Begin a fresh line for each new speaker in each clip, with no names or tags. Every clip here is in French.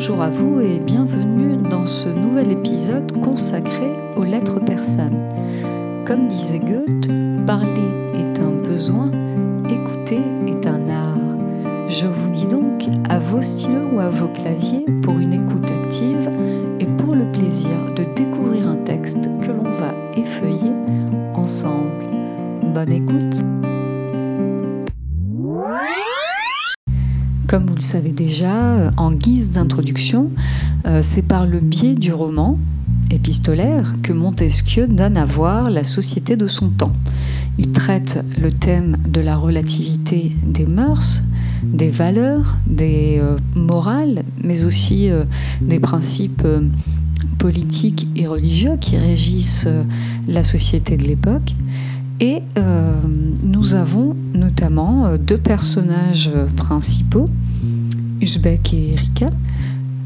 Bonjour à vous et bienvenue dans ce nouvel épisode consacré aux lettres persanes. Comme disait Goethe, parler est un besoin, écouter est un art. Je vous dis donc à vos stylos ou à vos claviers pour une écoute active et pour le plaisir de découvrir un texte que l'on va effeuiller ensemble. Bonne écoute! Comme vous le savez déjà, euh, en guise d'introduction, euh, c'est par le biais du roman épistolaire que Montesquieu donne à voir la société de son temps. Il traite le thème de la relativité des mœurs, des valeurs, des euh, morales, mais aussi des principes politiques et religieux qui régissent la société de l'époque. Et nous avons notamment deux personnages principaux, Usbek et Erika.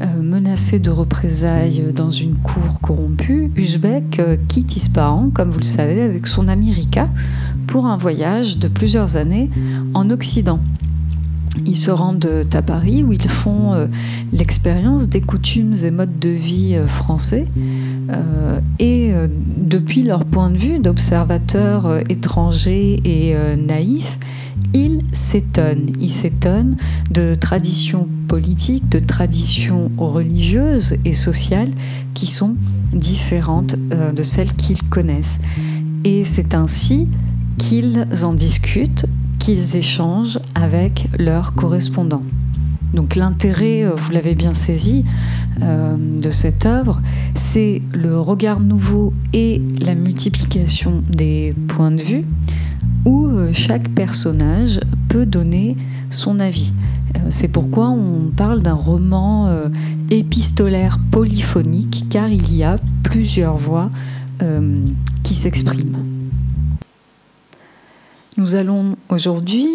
Euh, menacés de représailles dans une cour corrompue, Usbek euh, quitte Ispahan, comme vous le savez, avec son ami Rika pour un voyage de plusieurs années en Occident. Ils se rendent à Paris où ils font euh, l'expérience des coutumes et modes de vie français. et depuis leur point de vue d'observateurs étrangers et naïfs, il s'étonne. Il s'étonne de traditions politiques, de traditions religieuses et sociales qui sont différentes euh, de celles qu'ils connaissent. Et c'est ainsi qu'ils en discutent, qu'ils échangent avec leurs correspondants. Donc l'intérêt, euh, vous l'avez bien saisi, euh, de cette œuvre, c'est le regard nouveau et la multiplication des points de vue où euh, chaque personnage peut donner son avis. Euh, c'est pourquoi on parle d'un roman euh, épistolaire polyphonique, car il y a plusieurs voix qui s'expriment. Nous allons aujourd'hui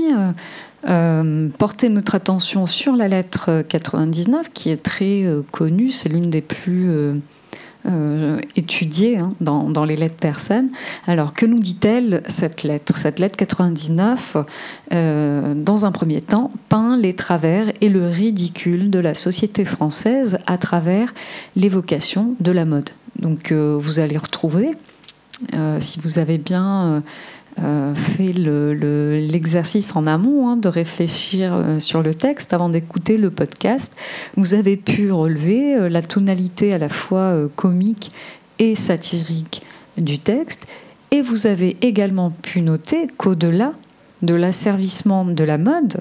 porter notre attention sur la lettre 99, qui est très connue, c'est l'une des plus euh, étudiée hein, dans, les lettres persanes. Alors, que nous dit-elle cette lettre? Cette lettre 99, euh, dans un premier temps, peint les travers et le ridicule de la société française à travers l'évocation de la mode. Donc, euh, vous allez retrouver, si vous avez bien euh, fait l'exercice en amont hein, de réfléchir euh, sur le texte avant d'écouter le podcast, vous avez pu relever euh, la tonalité à la fois comique et satirique du texte, et vous avez également pu noter qu'au-delà de l'asservissement de la mode,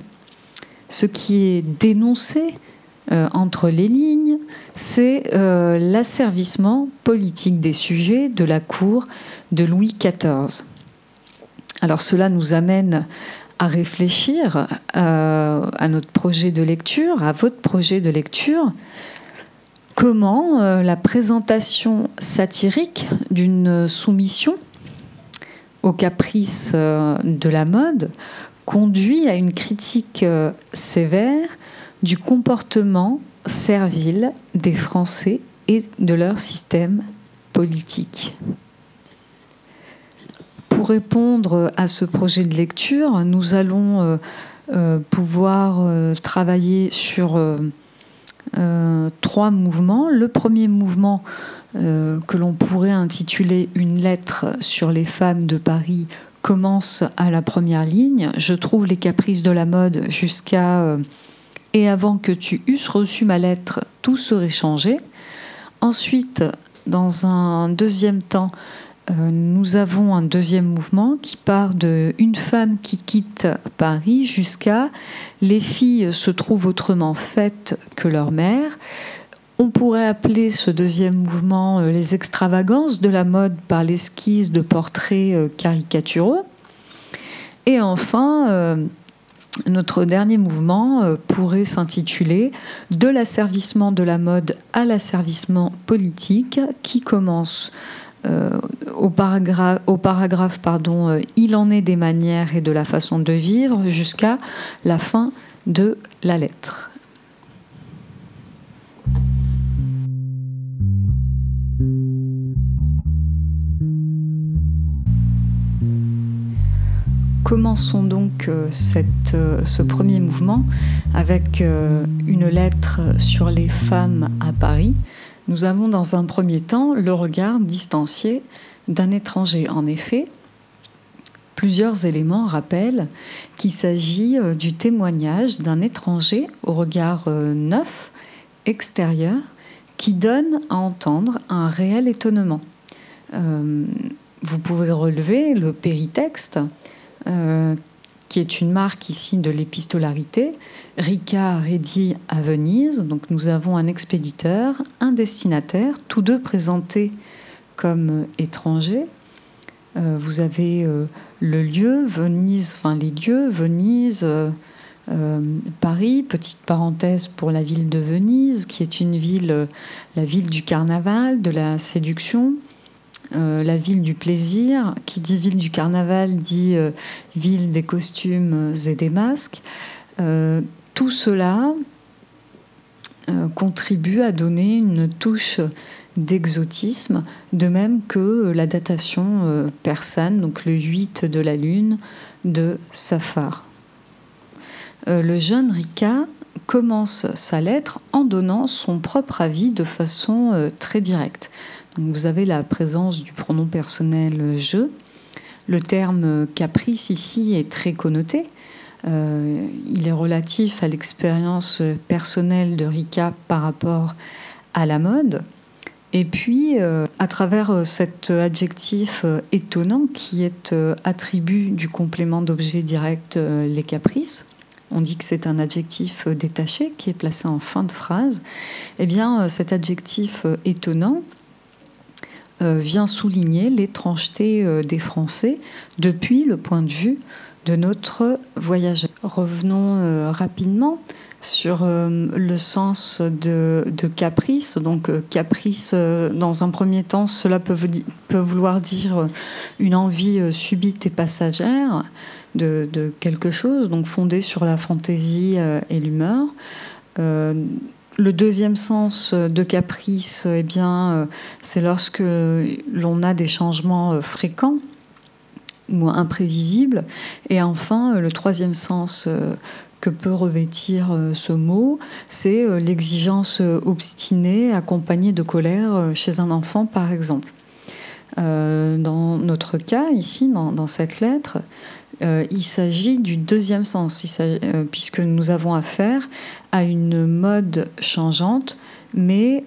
ce qui est dénoncé entre les lignes, c'est l'asservissement politique des sujets de la cour de Louis XIV. Alors cela nous amène à réfléchir euh, à notre projet de lecture, à votre projet de lecture. Comment euh, la présentation satirique d'une soumission aux caprices euh, de la mode conduit à une critique sévère du comportement servile des Français et de leur système politique? Pour répondre à ce projet de lecture, nous allons euh, euh, pouvoir euh, travailler sur trois mouvements. Le premier mouvement que l'on pourrait intituler Une lettre sur les femmes de Paris commence à la première ligne. Je trouve les caprices de la mode jusqu'à et avant que tu eusses reçu ma lettre, tout serait changé. Ensuite, dans un deuxième temps, nous avons un deuxième mouvement qui part de une femme qui quitte Paris jusqu'à les filles se trouvent autrement faites que leur mère. On pourrait appeler ce deuxième mouvement euh, les extravagances de la mode par l'esquisse de portraits euh, caricaturaux. Et enfin, notre dernier mouvement pourrait s'intituler De l'asservissement de la mode à l'asservissement politique, qui commence euh, au paragraphe, au paragraphe euh, il en est des manières et de la façon de vivre jusqu'à la fin de la lettre. commençons donc ce premier mouvement avec une lettre sur les femmes à Paris. Nous avons dans un premier temps le regard distancié d'un étranger. En effet, plusieurs éléments rappellent qu'il s'agit euh, du témoignage d'un étranger au regard euh, neuf, extérieur, qui donne à entendre un réel étonnement. Euh, vous pouvez relever le péritexte, qui est une marque ici de l'épistolarité. Rica rédit à Venise, donc nous avons un expéditeur, un destinataire, tous deux présentés comme étrangers. vous avez le lieu, Venise, enfin les lieux, Venise, euh, euh, Paris, petite parenthèse pour la ville de Venise, qui est une ville, euh, la ville du carnaval, de la séduction, la ville du plaisir. Qui dit ville du carnaval dit ville des costumes et des masques. tout cela contribue à donner une touche d'exotisme, de même que la datation euh, persane, donc le 8 de la lune de Safar. Euh, le jeune Rika commence sa lettre en donnant son propre avis de façon euh, très directe. Vous avez la présence du pronom personnel je. Le terme caprice ici est très connoté. il est relatif à l'expérience personnelle de Rika par rapport à la mode. Et puis, euh, à travers euh, cet adjectif euh, étonnant qui est attribut du complément d'objet direct les caprices, on dit que c'est un adjectif détaché qui est placé en fin de phrase, eh bien cet adjectif étonnant vient souligner l'étrangeté des Français depuis le point de vue de notre voyageur. Revenons rapidement sur euh, le sens de, caprice. Donc euh, caprice, euh, dans un premier temps, cela peut, vouloir dire une envie subite et passagère de, quelque chose, donc fondée sur la fantaisie et l'humeur. Le deuxième sens de caprice, eh bien, c'est lorsque l'on a des changements fréquents ou imprévisibles. Et enfin, le troisième sens que peut revêtir euh, ce mot, c'est euh, l'exigence euh, obstinée accompagnée de colère chez un enfant, par exemple. dans notre cas, ici, dans, cette lettre, il s'agit du deuxième sens, puisque nous avons affaire à une mode changeante, mais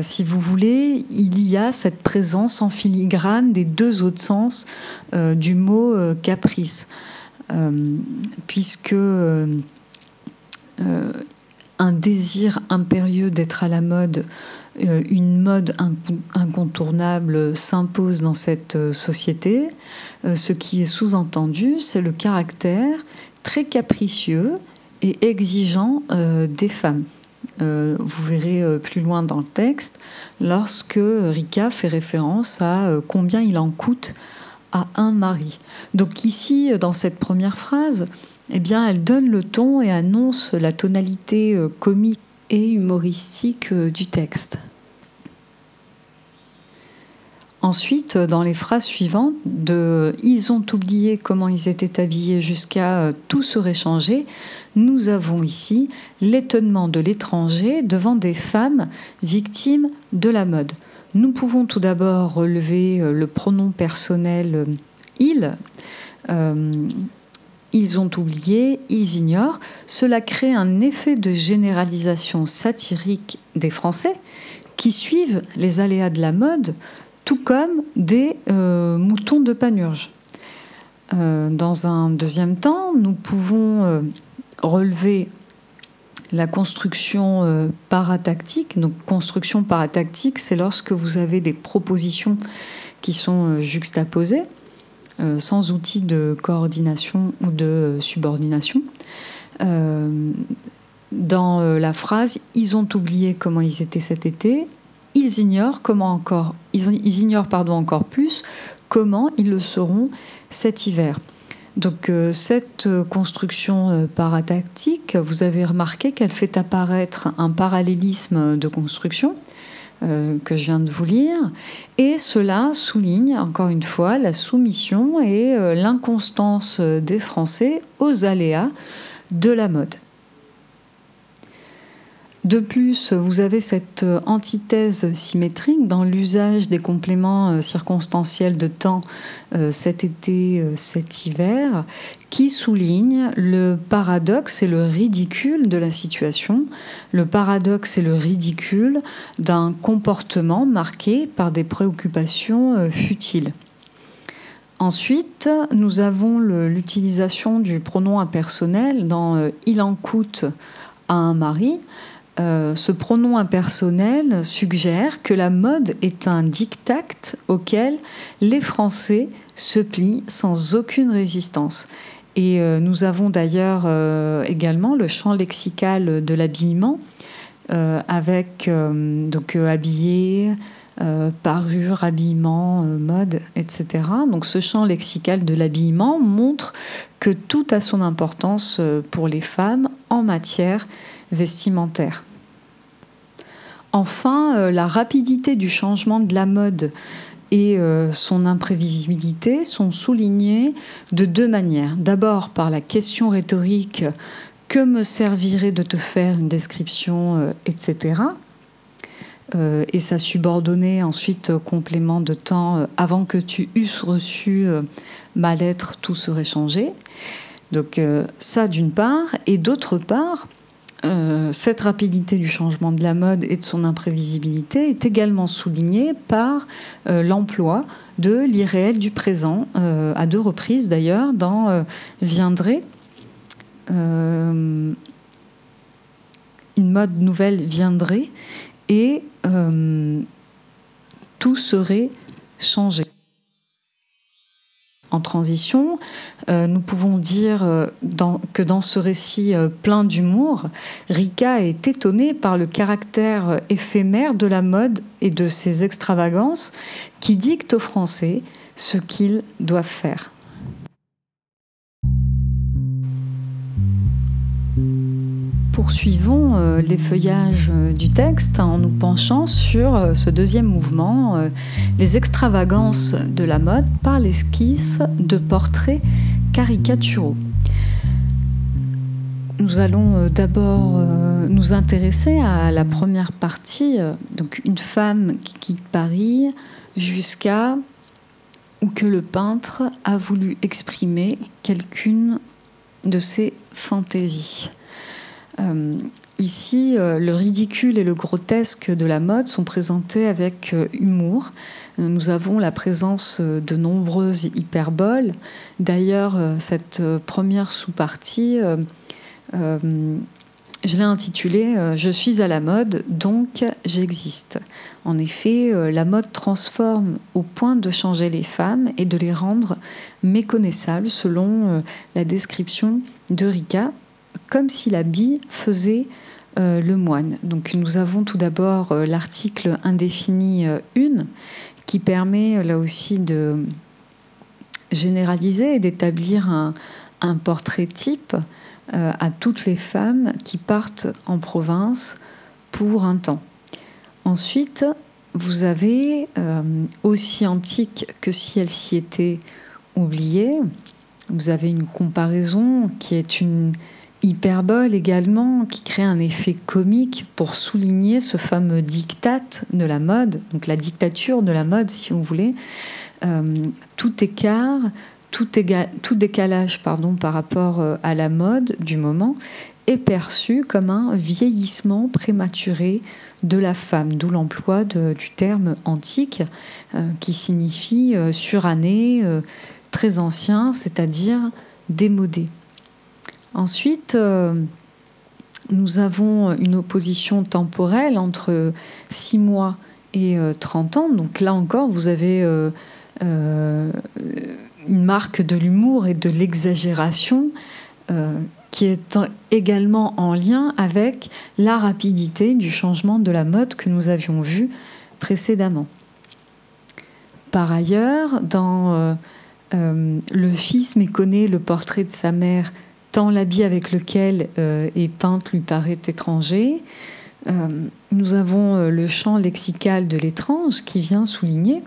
si vous voulez, il y a cette présence en filigrane des deux autres sens du mot caprice. Euh, puisque euh, euh, un désir impérieux d'être à la mode, une mode incontournable s'impose dans cette société. Ce qui est sous-entendu, c'est le caractère très capricieux et exigeant des femmes. vous verrez plus loin dans le texte, lorsque Rika fait référence à combien il en coûte à un mari. Donc ici, dans cette première phrase, eh bien, elle donne le ton et annonce la tonalité euh, comique humoristique euh, du texte. Ensuite, dans les phrases suivantes, de Ils ont oublié comment ils étaient habillés jusqu'à euh, tout serait changé, nous avons ici l'étonnement de l'étranger devant des femmes victimes de la mode. Nous pouvons tout d'abord relever euh, le pronom personnel euh, il. Euh, ils ont oublié, ils ignorent. Cela crée un effet de généralisation satirique des Français qui suivent les aléas de la mode, tout comme des moutons de panurge. dans un deuxième temps, nous pouvons relever la construction euh, paratactique. Donc, construction paratactique, c'est lorsque vous avez des propositions qui sont euh, juxtaposées, euh, sans outil de coordination ou de subordination. dans la phrase, ils ont oublié comment ils étaient cet été. Ils ignorent comment encore, ils, ignorent pardon encore plus comment ils le seront cet hiver. Donc euh, cette euh, construction euh, paratactique, vous avez remarqué qu'elle fait apparaître un parallélisme de construction que je viens de vous lire. Et cela souligne encore une fois la soumission et l'inconstance des Français aux aléas de la mode. De plus, vous avez cette euh, antithèse symétrique dans l'usage des compléments euh, circonstanciels de temps euh, cet été, cet hiver, qui souligne le paradoxe et le ridicule de la situation, le paradoxe et le ridicule d'un comportement marqué par des préoccupations futiles. Ensuite, nous avons l'utilisation du pronom impersonnel dans Il en coûte à un mari euh, ce pronom impersonnel suggère que la mode est un diktat auquel les Français se plient sans aucune résistance. Et euh, nous avons d'ailleurs euh, également le champ lexical de l'habillement, avec donc habillé, parure, habillement, mode, etc. Donc ce champ lexical de l'habillement montre que tout a son importance pour les femmes en matière Enfin, euh, la rapidité du changement de la mode et euh, son imprévisibilité sont soulignés de deux manières. D'abord par la question rhétorique que me servirait de te faire une description, euh, etc. et sa subordonnée ensuite complément de temps avant que tu eusses reçu ma lettre, tout serait changé. Donc ça d'une part, et d'autre part, euh, cette rapidité du changement de la mode et de son imprévisibilité est également soulignée par euh, l'emploi de l'irréel du présent, euh, à deux reprises d'ailleurs, dans Viendrait. une mode nouvelle viendrait et tout serait changé en transition. Euh, nous pouvons dire euh, que dans ce récit euh, plein d'humour, Rika est étonnée par le caractère éphémère de la mode et de ses extravagances qui dictent aux Français ce qu'ils doivent faire. Poursuivons euh, les feuillages euh, du texte en nous penchant sur euh, ce deuxième mouvement, les extravagances de la mode par l'esquisse de portraits caricaturaux. Nous allons d'abord nous intéresser à la première partie, donc une femme qui quitte Paris jusqu'à où que le peintre a voulu exprimer quelqu'une de ses fantaisies. Euh, ici, euh, le ridicule et le grotesque de la mode sont présentés avec euh, humour. Nous avons la présence de nombreuses hyperboles. D'ailleurs, cette première sous-partie, je l'ai intitulée Je suis à la mode, donc j'existe. En effet, la mode transforme au point de changer les femmes et de les rendre méconnaissables selon la description de Rika, comme si l'habit faisait euh, le moine. Donc nous avons tout d'abord euh, l'article indéfini 1 euh, qui permet là aussi de généraliser et d'établir un, portrait type à toutes les femmes qui partent en province pour un temps. Ensuite, vous avez, aussi antique que si elle s'y était oubliée, vous avez une comparaison qui est une hyperbole également, qui crée un effet comique pour souligner ce fameux diktat de la mode, donc la dictature de la mode, si vous voulez. Euh, tout écart, tout, décalage par rapport euh, à la mode du moment est perçu comme un vieillissement prématuré de la femme, d'où l'emploi du terme antique euh, qui signifie surannée, très ancien, c'est-à-dire démodé. Ensuite, euh, nous avons une opposition temporelle entre 6 mois et 30 euh, ans. Donc là encore, vous avez euh, une marque de l'humour et de l'exagération qui est également en lien avec la rapidité du changement de la mode que nous avions vu précédemment. Par ailleurs, dans Le fils méconnaît le portrait de sa mère tant l'habit avec lequel euh, est peinte lui paraît étranger. nous avons le champ lexical de l'étrange qui vient souligner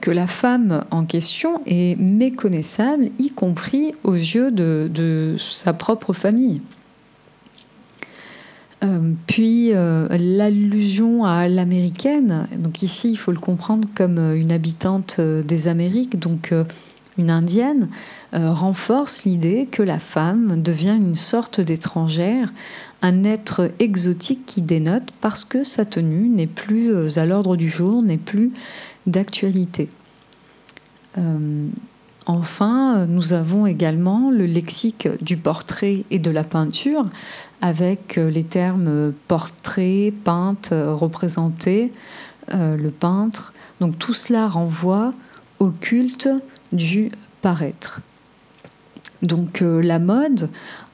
que la femme en question est méconnaissable, y compris aux yeux de, sa propre famille. Euh, puis euh, l'allusion à l'américaine, donc ici il faut le comprendre comme euh, une habitante des Amériques, donc une indienne, renforce l'idée que la femme devient une sorte d'étrangère, un être exotique qui dénote parce que sa tenue n'est plus à l'ordre du jour, n'est plus d'actualité. Euh, enfin, nous avons également le lexique du portrait et de la peinture, avec euh, les termes portrait, peinte, représenté, euh, le peintre. Donc tout cela renvoie au culte du paraître. Donc la mode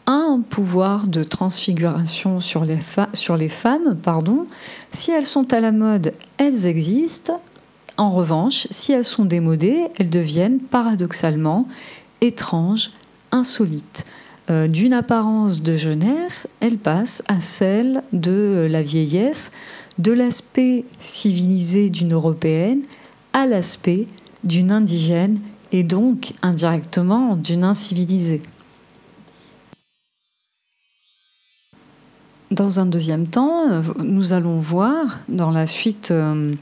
a un pouvoir de transfiguration sur les, sur les femmes. Pardon. Si elles sont à la mode, elles existent. En revanche, si elles sont démodées, elles deviennent paradoxalement étranges, insolites. Euh, d'une apparence de jeunesse, elles passent à celle de la vieillesse, de l'aspect civilisé d'une européenne à l'aspect d'une indigène et donc indirectement d'une incivilisée. Dans un deuxième temps, nous allons voir dans la suite euh,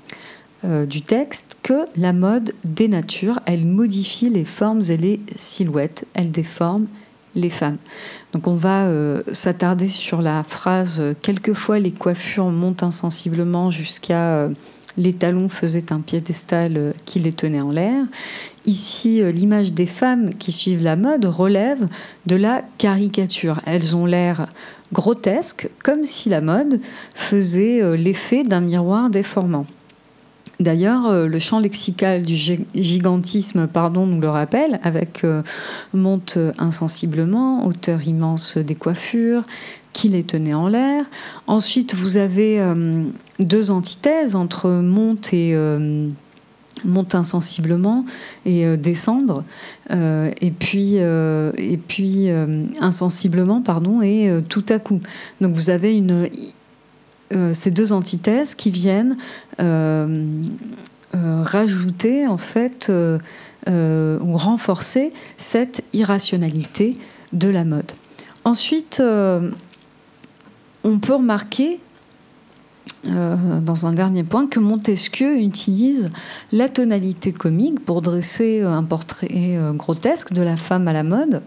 euh, du texte que la mode dénature, elle modifie les formes et les silhouettes, elle déforme les femmes. Donc on va euh, s'attarder sur la phrase Quelquefois les coiffures montent insensiblement jusqu'à les talons faisaient un piédestal qui les tenait en l'air. Ici, l'image des femmes qui suivent la mode relève de la caricature. Elles ont l'air grotesques, comme si la mode faisait l'effet d'un miroir déformant. D'ailleurs, euh, le champ lexical du gigantisme, pardon, nous le rappelle, avec euh, monte insensiblement, hauteur immense des coiffures, qui les tenait en l'air. Ensuite, vous avez euh, deux antithèses entre monte et monte insensiblement et descendre, et puis, et puis insensiblement, pardon, et tout à coup. Donc vous avez une euh, ces deux antithèses qui viennent euh, euh, rajouter en fait ou renforcer cette irrationalité de la mode. Ensuite, on peut remarquer dans un dernier point, que Montesquieu utilise la tonalité comique pour dresser un portrait grotesque de la femme à la mode,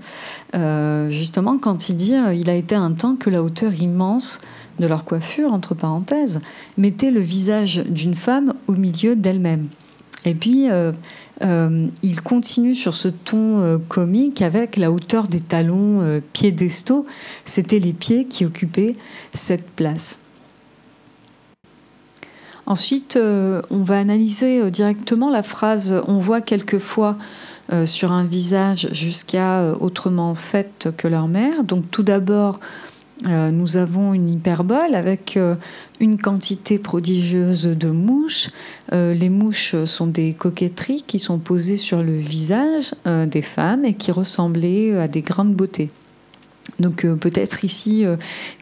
justement quand il dit il a été un temps que la hauteur immense de leur coiffure, entre parenthèses, mettait le visage d'une femme au milieu d'elle-même. Et puis, euh, euh, il continue sur ce ton euh, comique avec la hauteur des talons piédestaux. C'était les pieds qui occupaient cette place. Ensuite, on va analyser directement la phrase On voit quelquefois sur un visage jusqu'à autrement fait que leur mère. Donc, tout d'abord, euh, nous avons une hyperbole avec euh, une quantité prodigieuse de mouches. Euh, les mouches sont des coquetteries qui sont posées sur le visage des femmes et qui ressemblaient à des grains de beauté. Donc peut-être ici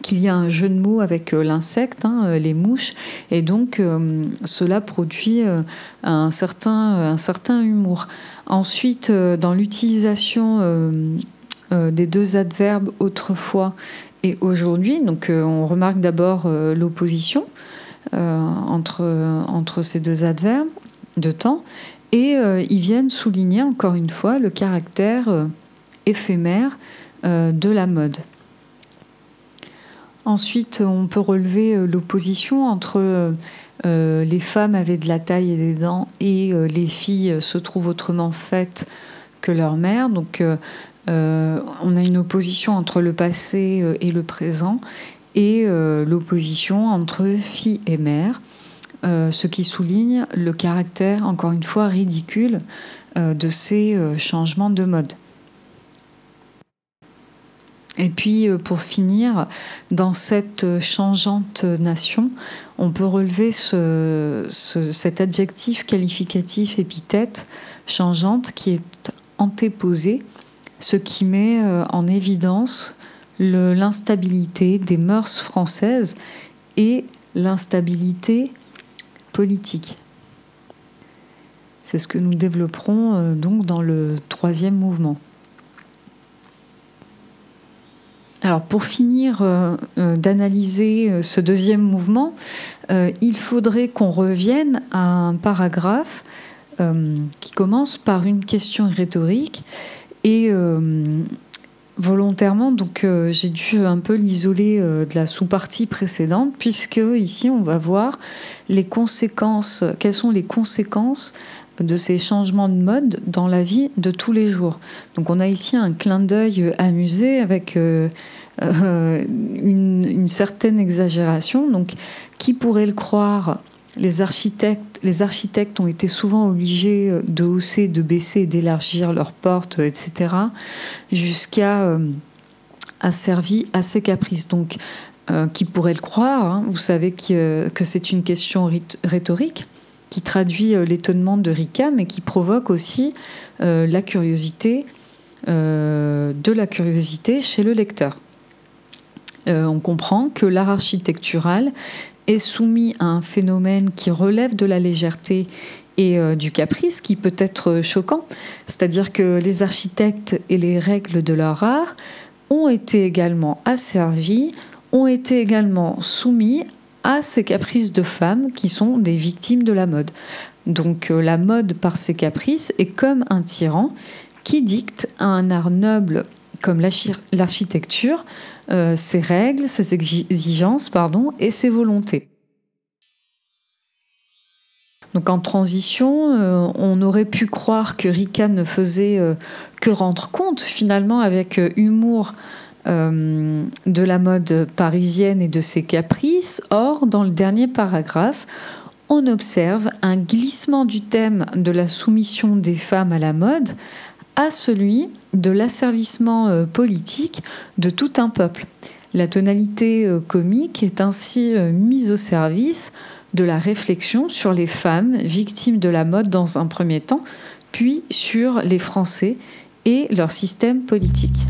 qu'il y a un jeu de mots avec l'insecte, hein, les mouches, et donc cela produit un, certain, un certain humour. Ensuite, dans l'utilisation des deux adverbes autrefois et aujourd'hui. Donc euh, on remarque d'abord euh, l'opposition euh, entre, entre ces deux adverbes de temps et ils viennent souligner encore une fois le caractère éphémère de la mode. Ensuite, on peut relever l'opposition entre les femmes avaient de la taille et des dents et les filles se trouvent autrement faites que leur mère. Donc, on a une opposition entre le passé euh, et le présent et euh, l'opposition entre fille et mère, ce qui souligne le caractère, encore une fois, ridicule de ces changements de mode. Et puis, pour finir, dans cette changeante nation, on peut relever cet adjectif qualificatif épithète changeante qui est antéposé ce qui met euh, en évidence l'instabilité des mœurs françaises et l'instabilité politique. C'est ce que nous développerons euh, donc dans le troisième mouvement. Alors pour finir euh, d'analyser ce deuxième mouvement, il faudrait qu'on revienne à un paragraphe qui commence par une question rhétorique et volontairement, donc j'ai dû un peu l'isoler de la sous-partie précédente, puisque ici on va voir les conséquences, quelles sont les conséquences de ces changements de mode dans la vie de tous les jours. Donc on a ici un clin d'œil amusé avec euh, euh, une, certaine exagération. Donc qui pourrait le croire? Les architectes, ont été souvent obligés de hausser, de baisser, d'élargir leurs portes, etc., jusqu'à euh, à ses caprices. Donc, qui pourrait le croire hein, Vous savez que, que c'est une question rhétorique qui traduit euh, l'étonnement de Rika, mais qui provoque aussi euh, la curiosité, euh, de la curiosité chez le lecteur. on comprend que l'art architectural est soumis à un phénomène qui relève de la légèreté et du caprice qui peut être choquant. C'est-à-dire que les architectes et les règles de leur art ont été également asservis, ont été également soumis à ces caprices de femmes qui sont des victimes de la mode. Donc euh, la mode par ses caprices est comme un tyran qui dicte à un art noble comme l'architecture euh, ses règles, ses exigences et ses volontés. Donc en transition, euh, on aurait pu croire que Rika ne faisait que rendre compte finalement avec humour euh, de la mode parisienne et de ses caprices. Or, dans le dernier paragraphe, on observe un glissement du thème de la soumission des femmes à la mode à celui de l'asservissement euh, politique de tout un peuple. La tonalité euh, comique est ainsi mise au service de la réflexion sur les femmes victimes de la mode dans un premier temps, puis sur les Français et leur système politique.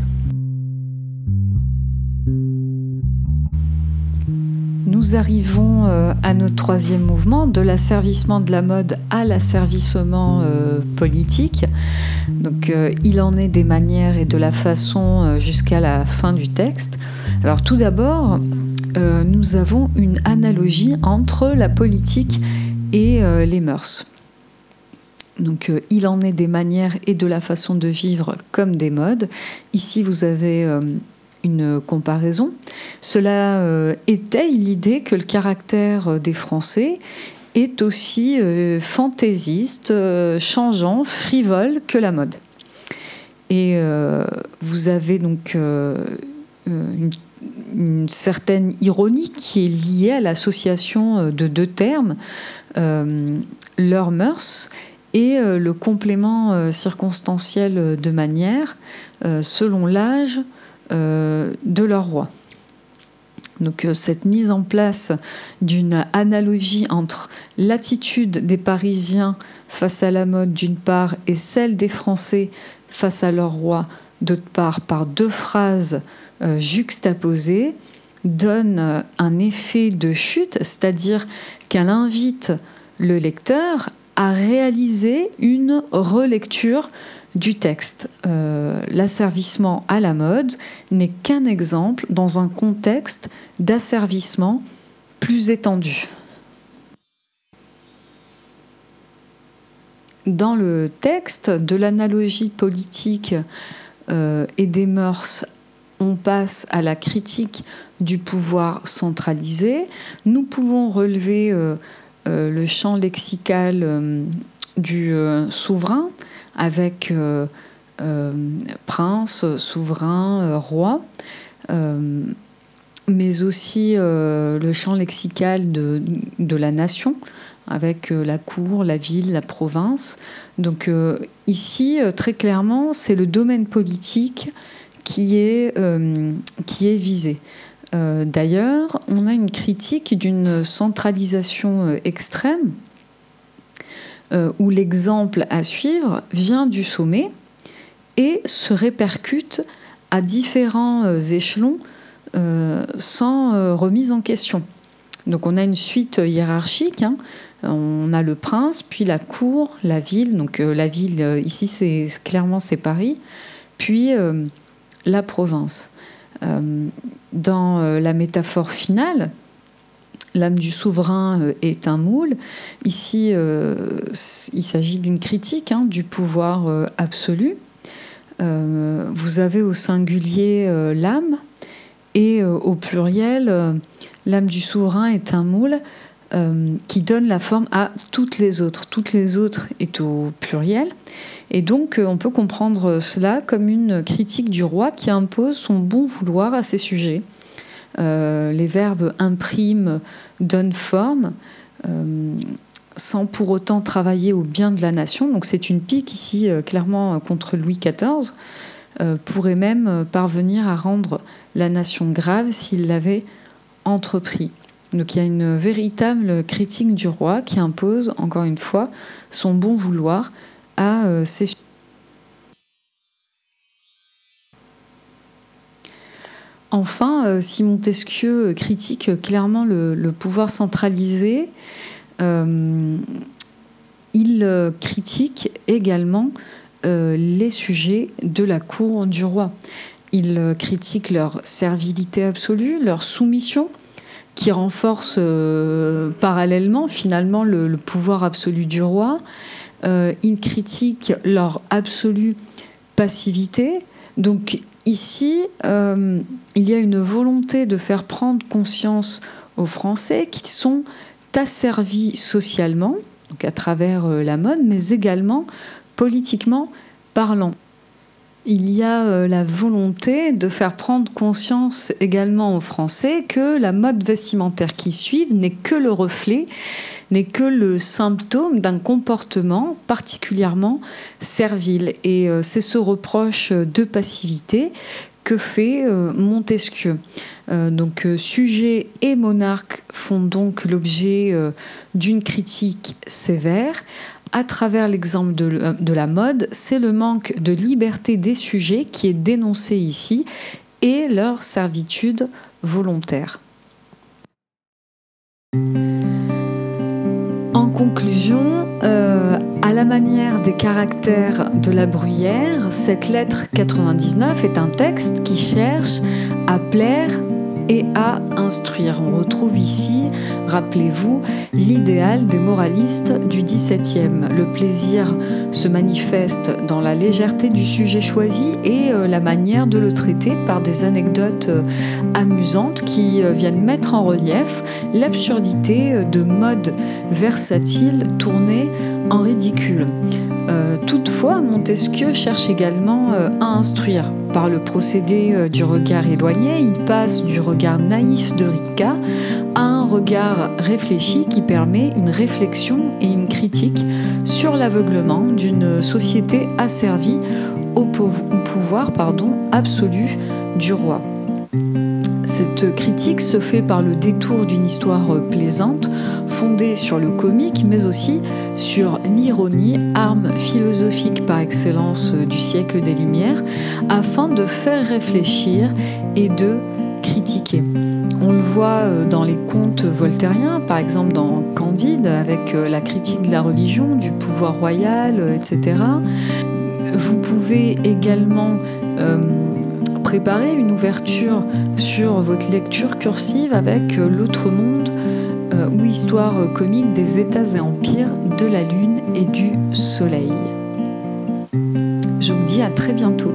Nous arrivons euh, à notre troisième mouvement, de l'asservissement de la mode à l'asservissement euh, politique. Donc euh, il en est des manières et de la façon jusqu'à la fin du texte. Alors tout d'abord, nous avons une analogie entre la politique et les mœurs. Donc il en est des manières et de la façon de vivre comme des modes. Ici vous avez une comparaison. Cela euh, était l'idée que le caractère des Français est aussi euh, fantaisiste, euh, changeant, frivole que la mode. Et vous avez donc une, une, certaine ironie qui est liée à l'association de deux termes, leur mœurs et le complément circonstanciel de manière selon l'âge, euh, de leur roi. Donc euh, cette mise en place d'une analogie entre l'attitude des Parisiens face à la mode d'une part et celle des Français face à leur roi d'autre part par deux phrases euh, juxtaposées donne un effet de chute, c'est-à-dire qu'elle invite le lecteur à réaliser une relecture du texte. Euh, l'asservissement à la mode n'est qu'un exemple dans un contexte d'asservissement plus étendu. Dans le texte de l'analogie politique euh, et des mœurs, on passe à la critique du pouvoir centralisé. Nous pouvons relever euh, le champ lexical du souverain, avec euh, euh, prince, souverain, euh, roi, mais aussi le champ lexical de, la nation, avec la cour, la ville, la province. Donc ici, très clairement, c'est le domaine politique qui est, qui est visé. D'ailleurs, on a une critique d'une centralisation extrême euh, où l'exemple à suivre vient du sommet et se répercute à différents euh, échelons euh, sans remise en question. Donc on a une suite hiérarchique. Hein. On a le prince, puis la cour, la ville. Donc la ville, ici, c'est clairement c'est Paris. Puis la province. dans la métaphore finale, L'âme du souverain euh, est un moule. Ici, euh, il s'agit d'une critique du pouvoir euh, absolu. vous avez au singulier l'âme et au pluriel, l'âme du souverain est un moule qui donne la forme à toutes les autres. Toutes les autres est au pluriel. Et donc, on peut comprendre cela comme une critique du roi qui impose son bon vouloir à ses sujets. Euh, les verbes impriment, donnent forme, euh, sans pour autant travailler au bien de la nation. Donc c'est une pique ici euh, clairement contre Louis XIV, pourrait même parvenir à rendre la nation grave s'il l'avait entrepris. Donc il y a une véritable critique du roi qui impose, encore une fois, son bon vouloir à ses Enfin, euh, si Montesquieu critique clairement le, pouvoir centralisé, euh, il euh, critique également les sujets de la cour du roi. Il critique leur servilité absolue, leur soumission, qui renforce parallèlement finalement le, pouvoir absolu du roi. il critique leur absolue passivité. Donc Ici, euh, il y a une volonté de faire prendre conscience aux Français qu'ils sont asservis socialement, donc à travers euh, la mode, mais également politiquement parlant. Il y a euh, la volonté de faire prendre conscience également aux Français que la mode vestimentaire qui suit n'est que le reflet n'est que le symptôme d'un comportement particulièrement servile. Et euh, c'est ce reproche de passivité que fait euh, Montesquieu. Euh, donc sujet et monarque font donc l'objet d'une critique sévère. À travers l'exemple de, de la mode, c'est le manque de liberté des sujets qui est dénoncé ici et leur servitude volontaire. Conclusion, euh, à la manière des caractères de la bruyère, cette lettre 99 est un texte qui cherche à plaire et à instruire. On retrouve ici, rappelez-vous, l'idéal des moralistes du XVIIe. Le plaisir se manifeste dans la légèreté du sujet choisi et euh, la manière de le traiter par des anecdotes euh, amusantes qui euh, viennent mettre en relief l'absurdité de modes versatiles tournés en ridicule. toutefois, Montesquieu cherche également à instruire par le procédé du regard éloigné, il passe du regard naïf de Rica un regard réfléchi qui permet une réflexion et une critique sur l'aveuglement d'une société asservie au pouvoir absolu du roi. Cette critique se fait par le détour d'une histoire plaisante, fondée sur le comique, mais aussi sur l'ironie, arme philosophique par excellence du siècle des Lumières, afin de faire réfléchir et de critiquer. On le voit euh, dans les contes voltairiens, par exemple dans Candide, avec euh, la critique de la religion, du pouvoir royal, euh, etc. Vous pouvez également préparer une ouverture sur votre lecture cursive avec L'autre monde ou histoire comique des États et empires, de la Lune et du Soleil. Je vous dis à très bientôt.